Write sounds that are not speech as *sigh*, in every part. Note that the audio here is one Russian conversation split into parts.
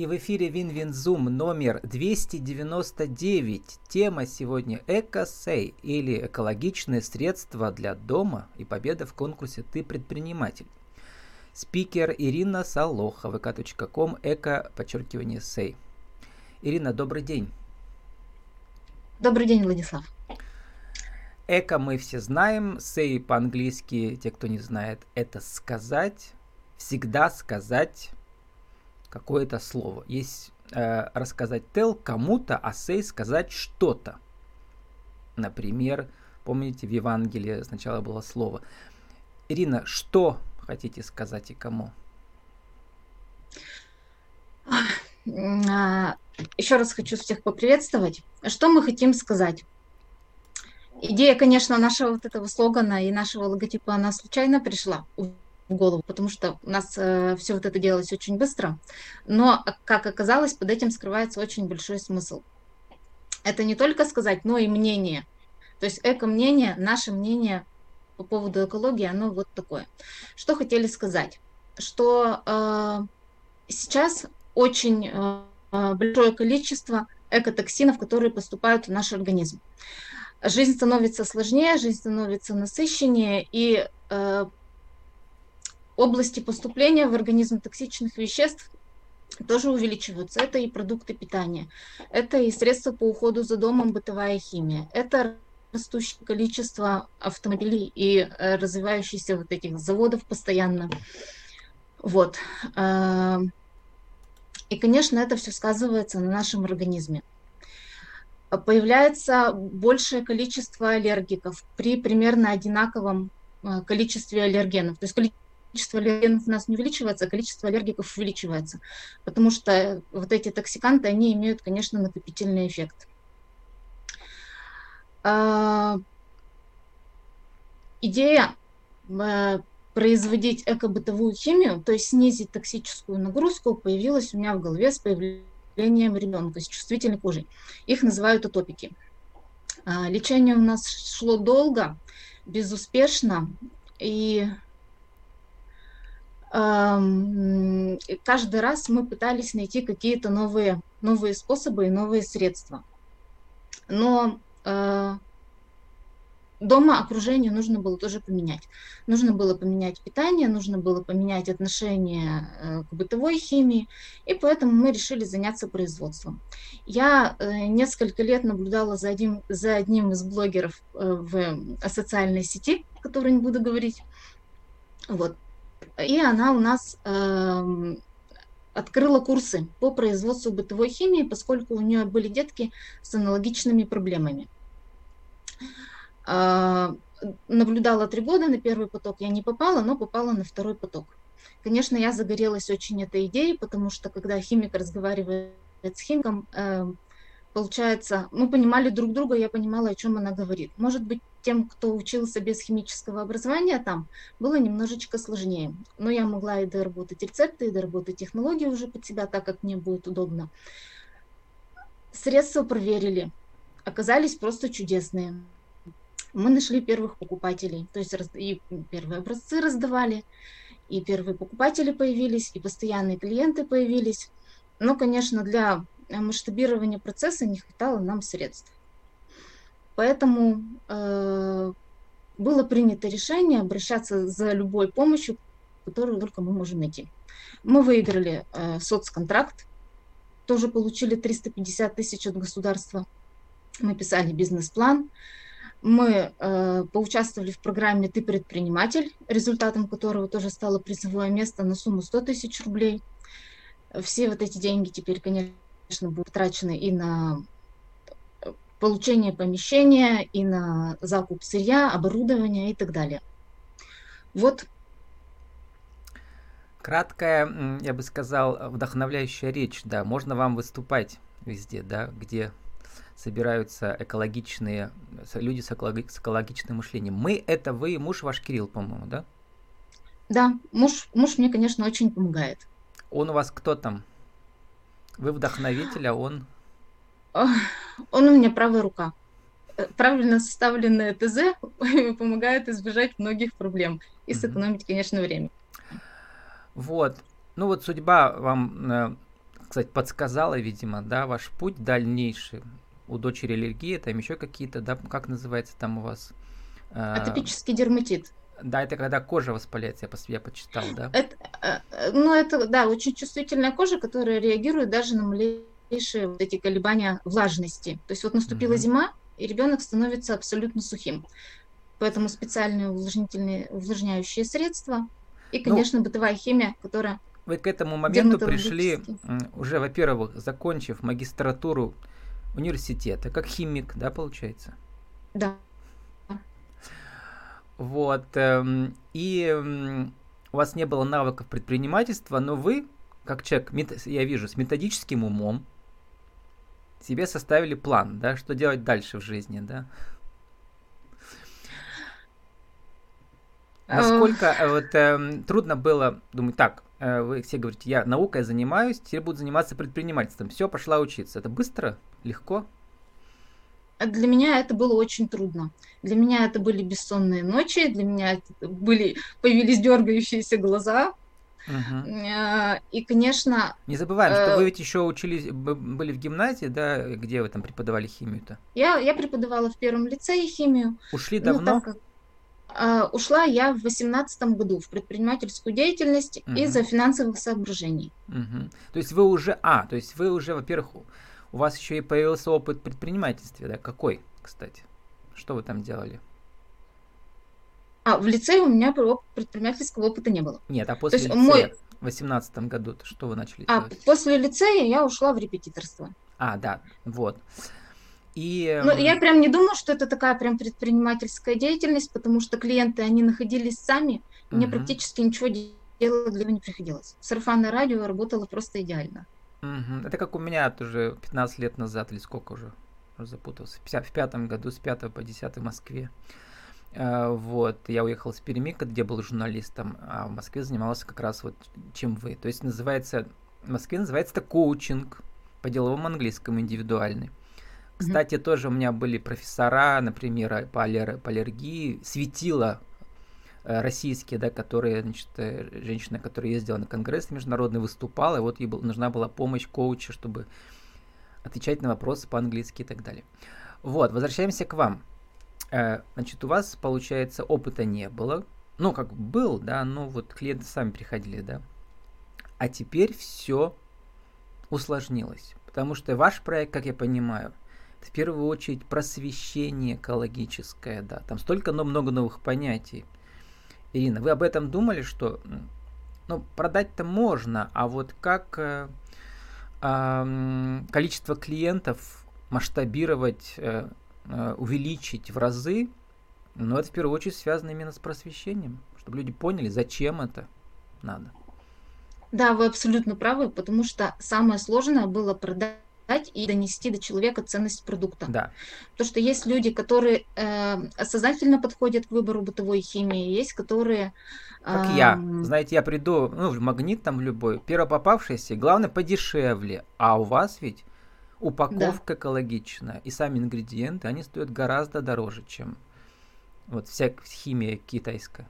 И в эфире Win-Win Zoom номер 299. Тема сегодня «EcoSay» или «Экологичные средства для дома» и победа в конкурсе «Ты предприниматель». Спикер Ирина Солоха, vk.com, eco, подчеркивание, say. Ирина, добрый день. Добрый день, Владислав. Эко мы все знаем, say по-английски, те, кто не знает, это сказать, всегда сказать какое-то слово. Есть э, рассказать tell кому-то, а say сказать что-то. Например, помните, в Евангелии сначала было слово. Ирина, что хотите сказать и кому? А, Еще раз хочу всех поприветствовать. Что мы хотим сказать? Идея, конечно, нашего вот этого слогана и нашего логотипа, она случайно пришла в голову, потому что у нас э, все вот это делалось очень быстро. Но, как оказалось, под этим скрывается очень большой смысл. Это не только сказать, но и мнение. То есть эко-мнение, наше мнение по поводу экологии, оно вот такое. Что хотели сказать? Что э, сейчас очень э, большое количество экотоксинов, которые поступают в наш организм жизнь становится сложнее, жизнь становится насыщеннее, и э, области поступления в организм токсичных веществ тоже увеличиваются. Это и продукты питания, это и средства по уходу за домом, бытовая химия, это растущее количество автомобилей и э, развивающихся вот этих заводов постоянно. Вот. Э, и, конечно, это все сказывается на нашем организме появляется большее количество аллергиков при примерно одинаковом э, количестве аллергенов. То есть аллергенов у нас не увеличивается, а количество аллергиков увеличивается, потому что вот эти токсиканты, они имеют, конечно, накопительный эффект. А, идея э, производить экобытовую химию, то есть снизить токсическую нагрузку, появилась у меня в голове с появлением ребенка с чувствительной кожей. Их называют атопики. А, лечение у нас шло долго, безуспешно, и каждый раз мы пытались найти какие-то новые, новые способы и новые средства. Но а, дома окружение нужно было тоже поменять. Нужно было поменять питание, нужно было поменять отношение э, к бытовой химии, и поэтому мы решили заняться производством. Я э, несколько лет наблюдала за одним, за одним из блогеров э, в социальной сети, которую не буду говорить. Вот. И она у нас э, открыла курсы по производству бытовой химии, поскольку у нее были детки с аналогичными проблемами. А, наблюдала три года на первый поток, я не попала, но попала на второй поток. Конечно, я загорелась очень этой идеей, потому что когда химик разговаривает с химиком, э, получается, мы понимали друг друга, я понимала, о чем она говорит. Может быть, тем, кто учился без химического образования там, было немножечко сложнее. Но я могла и доработать рецепты, и доработать технологии уже под себя, так как мне будет удобно. Средства проверили, оказались просто чудесные мы нашли первых покупателей, то есть и первые образцы раздавали, и первые покупатели появились, и постоянные клиенты появились. Но, конечно, для масштабирования процесса не хватало нам средств. Поэтому э, было принято решение обращаться за любой помощью, которую только мы можем найти. Мы выиграли э, соцконтракт, тоже получили 350 тысяч от государства. Мы писали бизнес-план, мы э, поучаствовали в программе «Ты предприниматель», результатом которого тоже стало призовое место на сумму 100 тысяч рублей. Все вот эти деньги теперь, конечно, будут потрачены и на получение помещения, и на закуп сырья, оборудования и так далее. Вот. Краткая, я бы сказал, вдохновляющая речь, да, можно вам выступать везде, да, где собираются экологичные люди с, экологи, с экологичным мышлением. Мы это вы, муж ваш Кирилл, по-моему, да? Да, муж, муж мне, конечно, очень помогает. Он у вас кто там? Вы вдохновитель, а он? *sighs* Он у меня правая рука. Э, правильно составленное ТЗ *laughs* помогает избежать многих проблем и сэкономить, конечно, время. Вот. Ну вот судьба вам э, кстати, подсказала, видимо, да, ваш путь дальнейший. У дочери аллергия, там еще какие-то, да, как называется там у вас? Атопический дерматит. Да, это когда кожа воспаляется, я, я почитал, да? Это, э, ну, это, да, очень чувствительная кожа, которая реагирует даже на малейшие вот эти колебания влажности. То есть вот наступила mm-hmm. зима, и ребенок становится абсолютно сухим. Поэтому специальные увлажнительные, увлажняющие средства и, ну, конечно, ну, бытовая химия, которая... Вы к этому моменту пришли, уже, во-первых, закончив магистратуру университета, как химик, да, получается? Да. Вот. Эм, и у вас не было навыков предпринимательства, но вы, как человек, я вижу, с методическим умом, себе составили план, да, что делать дальше в жизни, да? Насколько э, вот э, трудно было думать, так, э, вы все говорите, я наукой занимаюсь, теперь буду заниматься предпринимательством. Все, пошла учиться. Это быстро, легко? Для меня это было очень трудно. Для меня это были бессонные ночи, для меня это были появились дергающиеся глаза. Угу. И, конечно... Не забываем, что вы ведь еще учились, были в гимназии, да, где вы там преподавали химию-то? Я, я преподавала в первом лицее химию. Ушли ну, давно? Ну, как, Uh, ушла я в восемнадцатом году в предпринимательскую деятельность uh из-за финансовых соображений. uh То есть вы уже, а, то есть вы уже, во-первых, у вас еще и появился опыт предпринимательства, да? Какой, кстати? Что вы там делали? А, в лицее у меня предпринимательского опыта не было. Нет, а после То есть лицея, мой... в восемнадцатом году что вы начали а, делать? после лицея я ушла в репетиторство. А, да, вот. И... Ну, я прям не думаю, что это такая прям предпринимательская деятельность, потому что клиенты, они находились сами, угу. мне практически ничего делать для этого не приходилось. Сарафанное радио работало просто идеально. Угу. Это как у меня тоже 15 лет назад, или сколько уже, уже запутался, в пятом году, с 5 по 10 в Москве. Uh, вот, я уехал с Перми, где был журналистом, а в Москве занимался как раз вот чем вы. То есть называется, в Москве называется это коучинг по деловому английскому индивидуальный. Кстати, mm-hmm. тоже у меня были профессора, например, по, аллер- по аллергии, светила Э, российские, да, которые, значит, э, женщина, которая ездила на конгресс международный, выступала, и вот ей был, нужна была помощь коуча, чтобы отвечать на вопросы по-английски и так далее. Вот, возвращаемся к вам. Э, значит, у вас, получается, опыта не было. Ну, как был, да, но вот клиенты сами приходили, да. А теперь все усложнилось. Потому что ваш проект, как я понимаю, в первую очередь просвещение экологическое, да. Там столько но много новых понятий. Ирина, вы об этом думали, что ну, продать-то можно, а вот как э, э, количество клиентов масштабировать, э, увеличить в разы, но это в первую очередь связано именно с просвещением, чтобы люди поняли, зачем это надо. Да, вы абсолютно правы, потому что самое сложное было продать дать и донести до человека ценность продукта. Да. Потому что есть люди, которые э, сознательно подходят к выбору бытовой химии, есть которые... Как э, я. Знаете, я приду ну, в магнит там любой, первопопавшийся, главное подешевле. А у вас ведь упаковка да. экологичная, и сами ингредиенты, они стоят гораздо дороже, чем вот вся химия китайская.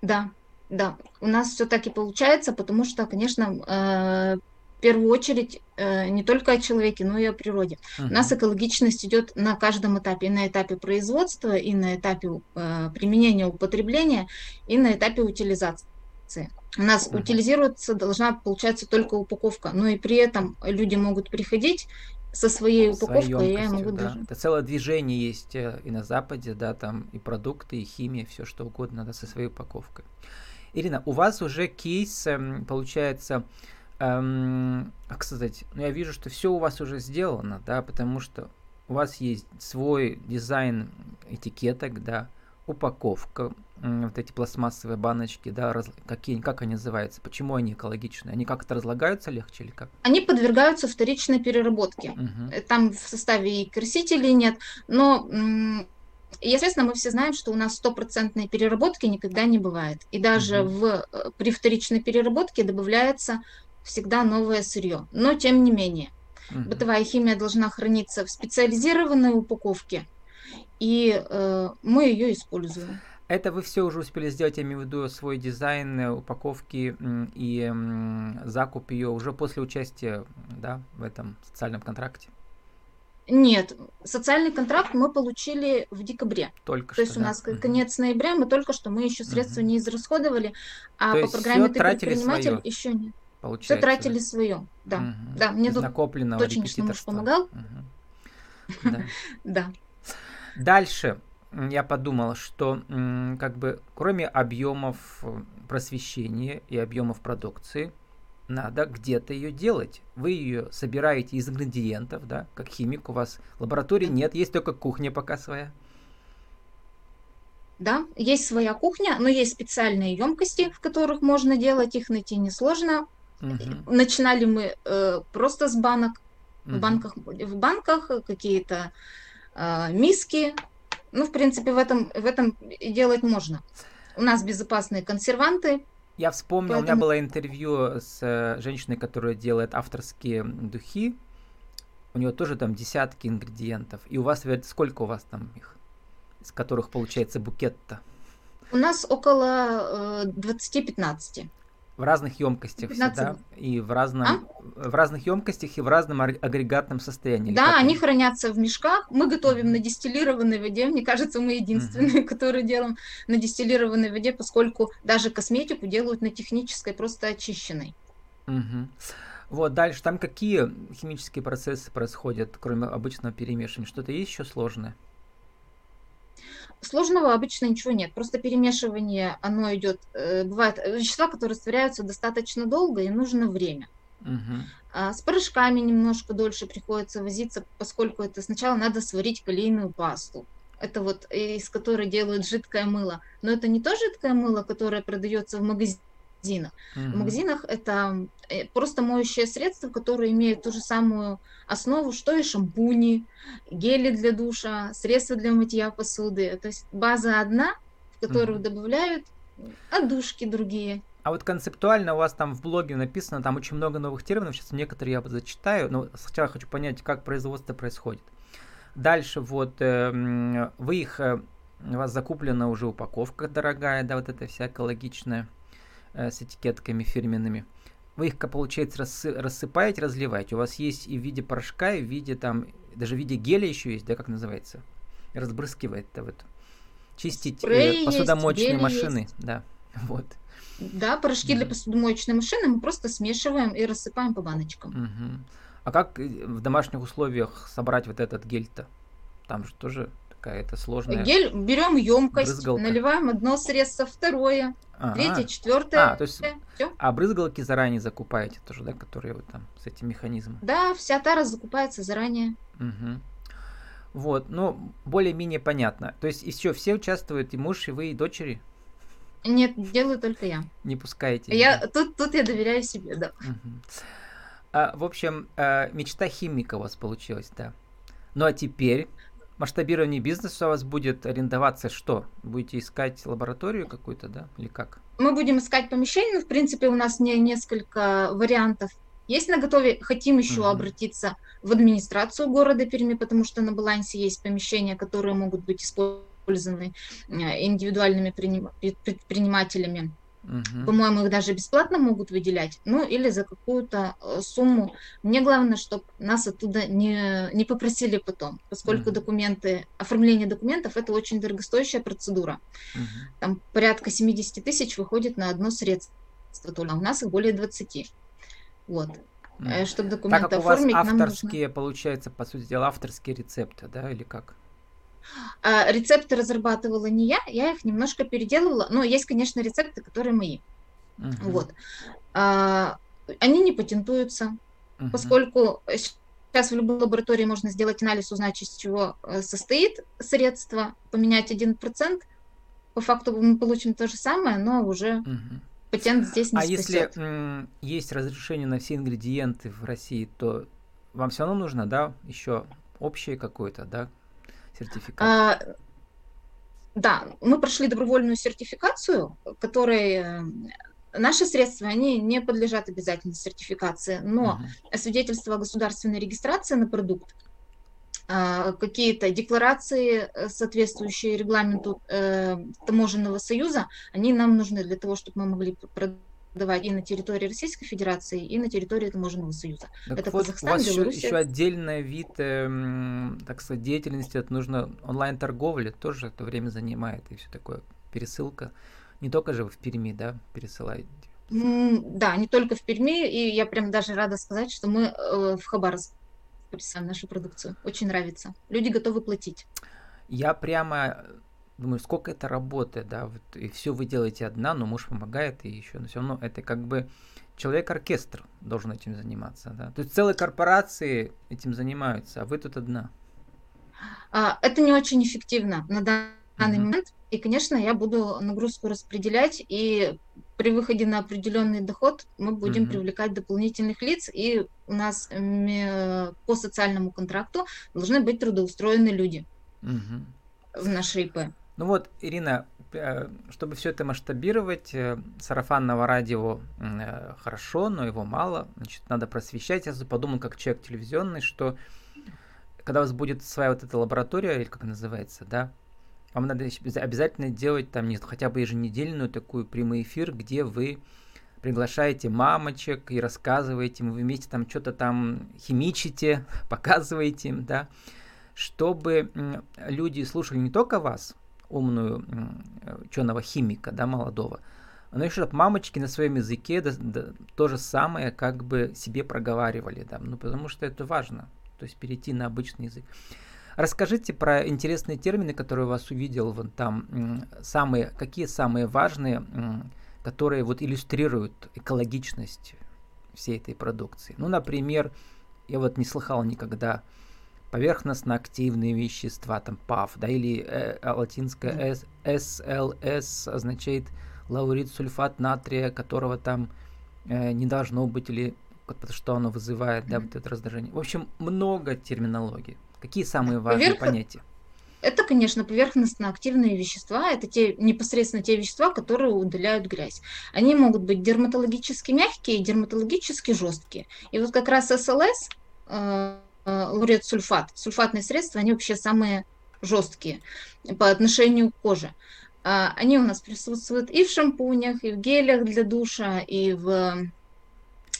Да, да, у нас все так и получается, потому что, конечно, э, первую очередь э, не только о человеке, но и о природе. Uh-huh. У нас экологичность идет на каждом этапе, и на этапе производства, и на этапе э, применения, употребления, и на этапе утилизации. У нас uh-huh. утилизироваться должна, получаться только упаковка, но и при этом люди могут приходить со своей упаковкой, я могу да. даже... Это целое движение есть э, и на Западе, да, там и продукты, и химия, все что угодно, да, со своей упаковкой. Ирина, у вас уже кейс, эм, получается, Эм, как сказать, ну я вижу, что все у вас уже сделано, да, потому что у вас есть свой дизайн этикеток, да, упаковка, вот эти пластмассовые баночки, да, раз, какие, как они называются, почему они экологичные, они как-то разлагаются легче или как? Они подвергаются вторичной переработке. Угу. Там в составе и красителей нет, но Естественно, мы все знаем, что у нас стопроцентной переработки никогда не бывает. И даже угу. в, э, при вторичной переработке добавляется всегда новое сырье. Но тем не менее, угу. бытовая химия должна храниться в специализированной упаковке, и э, мы ее используем. Это вы все уже успели сделать, я имею в виду свой дизайн, э, упаковки и закуп ее уже после участия да, в этом социальном контракте? Нет, социальный контракт мы получили в декабре. Только То что. есть у нас угу. конец ноября, мы только что мы еще средства угу. не израсходовали, а То по программе ты предприниматель свое, еще не. Получается. Все тратили свое, да. Угу. Да, мне тут точно муж помогал. *laughs* Да. Дальше я подумал, что как бы кроме объемов э, просвещения и объемов продукции, надо где-то ее делать. Вы ее собираете из ингредиентов, да, как химик у вас. Лаборатории нет, есть только кухня пока своя. Да, есть своя кухня, но есть специальные емкости, в которых можно делать, их найти несложно. Угу. Начинали мы э, просто с банок. Угу. В банках, в банках какие-то э, миски, ну, в принципе, в этом, в этом делать можно. У нас безопасные консерванты. Я вспомнил, поэтому... у меня было интервью с э, женщиной, которая делает авторские духи. У нее тоже там десятки ингредиентов. И у вас, сколько у вас там их? Из которых получается букет-то? У нас около э, 20-15. В разных емкостях 15... всегда и в разном а? в разных емкостях и в разном агрегатном состоянии. Да, они хранятся в мешках. Мы готовим mm-hmm. на дистиллированной воде. Мне кажется, мы единственные, mm-hmm. которые делаем на дистиллированной воде, поскольку даже косметику делают на технической, просто очищенной. Mm-hmm. Вот дальше там какие химические процессы происходят, кроме обычного перемешивания? Что-то есть еще сложное? Сложного обычно ничего нет, просто перемешивание, оно идет, э, бывает вещества, которые растворяются достаточно долго и нужно время. Угу. С порошками немножко дольше приходится возиться, поскольку это сначала надо сварить калийную пасту. Это вот из которой делают жидкое мыло. Но это не то жидкое мыло, которое продается в магазине магазинах. Угу. В магазинах это э, просто моющее средство, которое имеет ту же самую основу, что и шампуни, гели для душа, средства для мытья посуды. То есть база одна, в которую угу. добавляют отдушки другие. А вот концептуально у вас там в блоге написано, там очень много новых терминов, сейчас некоторые я зачитаю, но сначала хочу понять, как производство происходит. Дальше вот э, вы их, э, у вас закуплена уже упаковка дорогая, да, вот эта вся экологичная. Э, с этикетками фирменными. Вы их, получается, рассыпаете, разливаете. У вас есть и в виде порошка, и в виде там, даже в виде геля еще есть, да, как называется? Разбрызгивает это вот. Чистить э, Спрей посудомоечные есть, машины, есть. да, *laughs* вот. Да, порошки да. для посудомоечной машины мы просто смешиваем и рассыпаем по баночкам. Угу. А как э, в домашних условиях собрать вот этот гель-то? Там же тоже какая-то сложная. Гель берем емкость, брызгалка. наливаем одно средство, второе, третье, четвертое. А, то есть, а брызгалки заранее закупаете тоже, да, которые вот там с этим механизмом? Да, вся тара закупается заранее. Угу. Вот, ну, более-менее понятно. То есть, еще все участвуют, и муж, и вы, и дочери? Нет, делаю только я. Не пускаете? Я, тут, тут я доверяю себе, да. Угу. А, в общем, а, мечта химика у вас получилась, да. Ну а теперь масштабирование бизнеса у вас будет арендоваться что? Будете искать лабораторию какую-то, да, или как? Мы будем искать помещение, в принципе, у нас не несколько вариантов. Есть на готове, хотим еще угу. обратиться в администрацию города Перми, потому что на балансе есть помещения, которые могут быть использованы э, индивидуальными предпринимателями Угу. По-моему, их даже бесплатно могут выделять, ну или за какую-то э, сумму. Мне главное, чтобы нас оттуда не, не попросили потом, поскольку угу. документы, оформление документов это очень дорогостоящая процедура. Угу. Там порядка 70 тысяч выходит на одно средство, а у нас их более 20. Вот. Mm. Чтобы документы так как оформить, у вас авторские, нужно... получается, по сути дела, авторские рецепты, да, или как? А, рецепты разрабатывала не я, я их немножко переделывала. Но есть, конечно, рецепты, которые мои. Uh-huh. Вот. А, они не патентуются, uh-huh. поскольку сейчас в любой лаборатории можно сделать анализ, узнать, из чего э, состоит средство, поменять 1%. По факту мы получим то же самое, но уже uh-huh. патент здесь не А спасет. если есть разрешение на все ингредиенты в России, то вам все равно нужно, да, еще общее какое-то, да, сертификат? А, да, мы прошли добровольную сертификацию, которой э, наши средства, они не подлежат обязательной сертификации, но uh-huh. свидетельство о государственной регистрации на продукт а, какие-то декларации, э, соответствующие регламенту э, таможенного союза, они нам нужны для того, чтобы мы могли продавать и на территории Российской Федерации, и на территории таможенного союза. Так это вот Казахстан, у вас. Еще, еще отдельный вид, э, так сказать, деятельности, это нужно онлайн-торговля, тоже это время занимает и все такое, пересылка. Не только же вы в Перми, да, пересылаете? Да, не только в Перми, и я прям даже рада сказать, что мы э, в Хабаровск представим нашу продукцию. Очень нравится. Люди готовы платить. Я прямо думаю, сколько это работы, да, вот, и все вы делаете одна, но муж помогает, и еще, но все равно это как бы человек-оркестр должен этим заниматься, да. То есть целые корпорации этим занимаются, а вы тут одна. А, это не очень эффективно на данный uh-huh. момент, и, конечно, я буду нагрузку распределять, и при выходе на определенный доход мы будем mm-hmm. привлекать дополнительных лиц, и у нас по социальному контракту должны быть трудоустроены люди mm-hmm. в нашей ИП. Ну вот, Ирина, э, чтобы все это масштабировать, э, сарафанного радио э, хорошо, но его мало. Значит, надо просвещать. Я подумал, как человек телевизионный, что когда у вас будет своя вот эта лаборатория, или как называется, да, вам надо обязательно делать там не, хотя бы еженедельную такую прямой эфир, где вы приглашаете мамочек и рассказываете, вы вместе там что-то там химичите, *laughs* показываете им, да, чтобы люди слушали не только вас, умную ученого химика, да, молодого, но еще чтобы мамочки на своем языке да, да, то же самое как бы себе проговаривали, да, ну потому что это важно, то есть перейти на обычный язык. Расскажите про интересные термины, которые вас увидел вон там. Самые, какие самые важные, которые вот иллюстрируют экологичность всей этой продукции. Ну, например, я вот не слыхал никогда поверхностно-активные вещества, там ПАФ, да, или э, а, латинское SLS означает лаурид сульфат натрия, которого там э, не должно быть, или потому что оно вызывает, да, вот это раздражение. В общем, много терминологии. Какие самые важные Поверх... понятия? Это, конечно, поверхностно-активные вещества. Это те, непосредственно те вещества, которые удаляют грязь. Они могут быть дерматологически мягкие и дерматологически жесткие. И вот как раз СЛС, э, э, лурет сульфат, сульфатные средства, они вообще самые жесткие по отношению к коже. А, они у нас присутствуют и в шампунях, и в гелях для душа, и в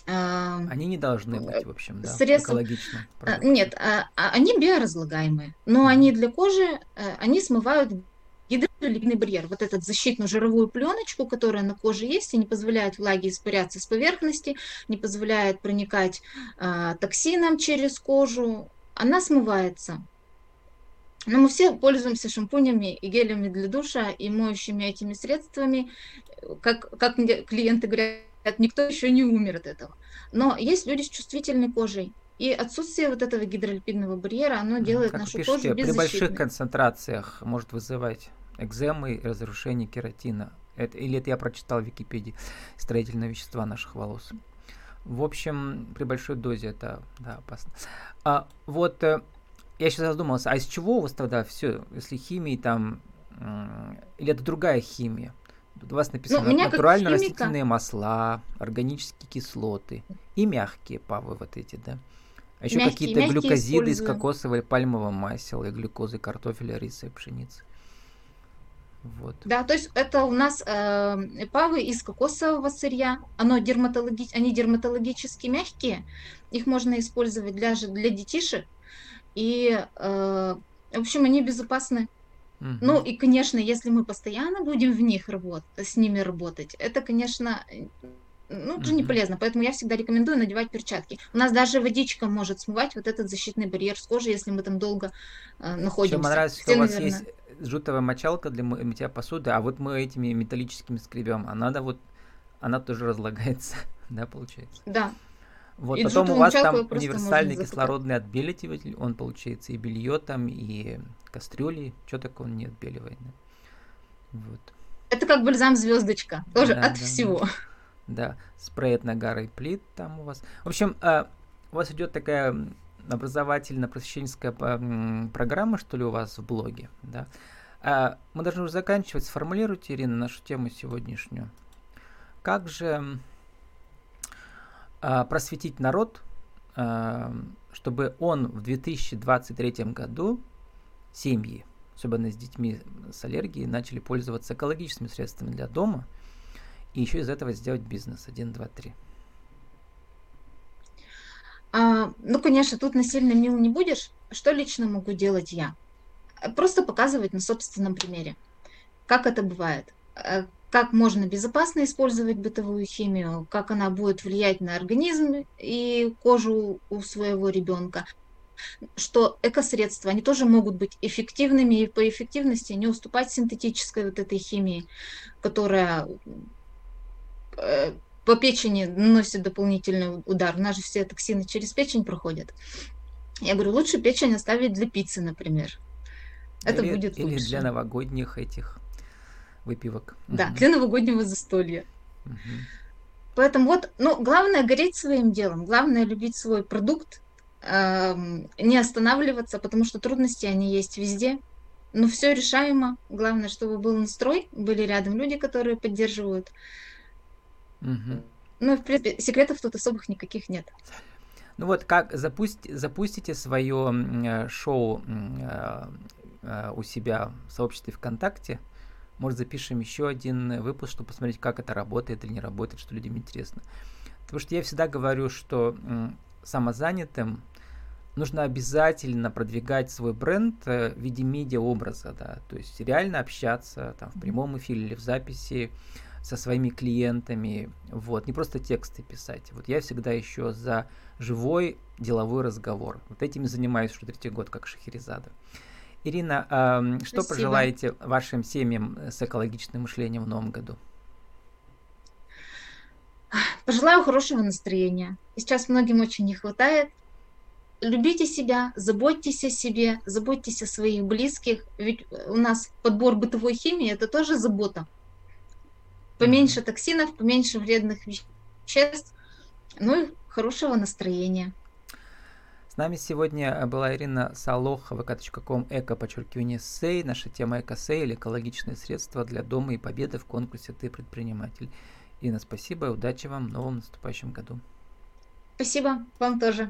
они не должны быть, в общем, да, средств... экологично. А, нет, а, они биоразлагаемые, но они для кожи, э, они смывают гидролипидный барьер, вот эту защитную жировую пленочку, которая на коже есть и не позволяет влаге испаряться с поверхности, не позволяет проникать а, токсинам через кожу, она смывается. Но мы все пользуемся шампунями и гелями для душа и моющими этими средствами. Как, как клиенты говорят, никто еще не умер от этого. Но есть люди с чувствительной кожей, и отсутствие вот этого гидролипидного барьера, оно делает как нашу пишете, кожу беззащитной. При больших концентрациях может вызывать экземы и разрушение кератина. Это, или это я прочитал в Википедии. Строительные вещества наших волос. В общем, при большой дозе это да, опасно. А, вот э, я сейчас задумался, а из чего у вас тогда все, если химии там, или это другая химия? Тут у вас написано ну, натурально растительные масла, органические кислоты и мягкие павы вот эти, да? А еще какие-то глюкозиды из кокосового или пальмового масла, и глюкозы картофеля, риса и пшеницы. Вот. Да, то есть это у нас э, павы из кокосового сырья. Оно дерматологи... Они дерматологически мягкие. Их можно использовать даже для детишек. И, э, в общем, они безопасны. Ну и, конечно, если мы постоянно будем в них работать, с ними работать, это, конечно, ну, уже не полезно. Поэтому я всегда рекомендую надевать перчатки. У нас даже водичка может смывать вот этот защитный барьер с кожи, если мы там долго э, находимся. Еще нравится, что у вас есть жутовая мочалка для мытья посуды, а вот мы этими металлическими скребем, а надо вот, она тоже разлагается, *laughs* да, получается? Да. Вот, и потом у вас там универсальный кислородный отбеливатель, он получается и белье там, и кастрюли, что такое он не отбеливает. Да? Вот. Это как бальзам звездочка, тоже да, от да, всего. Да. да, спрей от нагара и плит там у вас. В общем, а, у вас идет такая образовательно-просвещенческая программа, что ли, у вас в блоге, да? А, мы должны уже заканчивать. Сформулируйте, Ирина, нашу тему сегодняшнюю. Как же а, просветить народ а, чтобы он в 2023 году, семьи, особенно с детьми с аллергией, начали пользоваться экологическими средствами для дома и еще из этого сделать бизнес. Один, два, три. А, ну, конечно, тут насильно мил не будешь. Что лично могу делать я? Просто показывать на собственном примере, как это бывает, э, как можно безопасно использовать бытовую химию, как она будет влиять на организм и кожу у своего ребенка, что экосредства, они тоже могут быть эффективными и по эффективности не уступать синтетической вот этой химии, которая э, по печени наносит дополнительный удар. У нас же все токсины через печень проходят. Я говорю, лучше печень оставить для пиццы, например. Это или, будет лучше. Или для новогодних этих выпивок. Да, угу. для новогоднего застолья. Угу. Поэтому вот, ну, главное гореть своим делом, главное любить свой продукт, э, не останавливаться, потому что трудности, они есть везде. Но все решаемо. Главное, чтобы был настрой, были рядом люди, которые поддерживают. Угу. Ну, в принципе, секретов тут особых никаких нет. Ну вот как запусть, запустите свое э, шоу э, э, у себя в сообществе ВКонтакте. Может, запишем еще один выпуск, чтобы посмотреть, как это работает или не работает, что людям интересно. Потому что я всегда говорю, что самозанятым нужно обязательно продвигать свой бренд в виде медиа-образа, да, то есть реально общаться там в прямом эфире или в записи, со своими клиентами, вот, не просто тексты писать. Вот я всегда еще за живой деловой разговор. Вот этим занимаюсь уже третий год, как Шахерезада. Ирина, э, что Спасибо. пожелаете вашим семьям с экологичным мышлением в новом году? Пожелаю хорошего настроения. Сейчас многим очень не хватает. Любите себя, заботьтесь о себе, заботьтесь о своих близких. Ведь у нас подбор бытовой химии – это тоже забота поменьше токсинов, поменьше вредных веществ, ну и хорошего настроения. С нами сегодня была Ирина Солох, vk.com, эко, подчеркивание, сей. Наша тема эко-сей или экологичные средства для дома и победы в конкурсе «Ты предприниматель». Ирина, спасибо и удачи вам в новом наступающем году. Спасибо, вам тоже.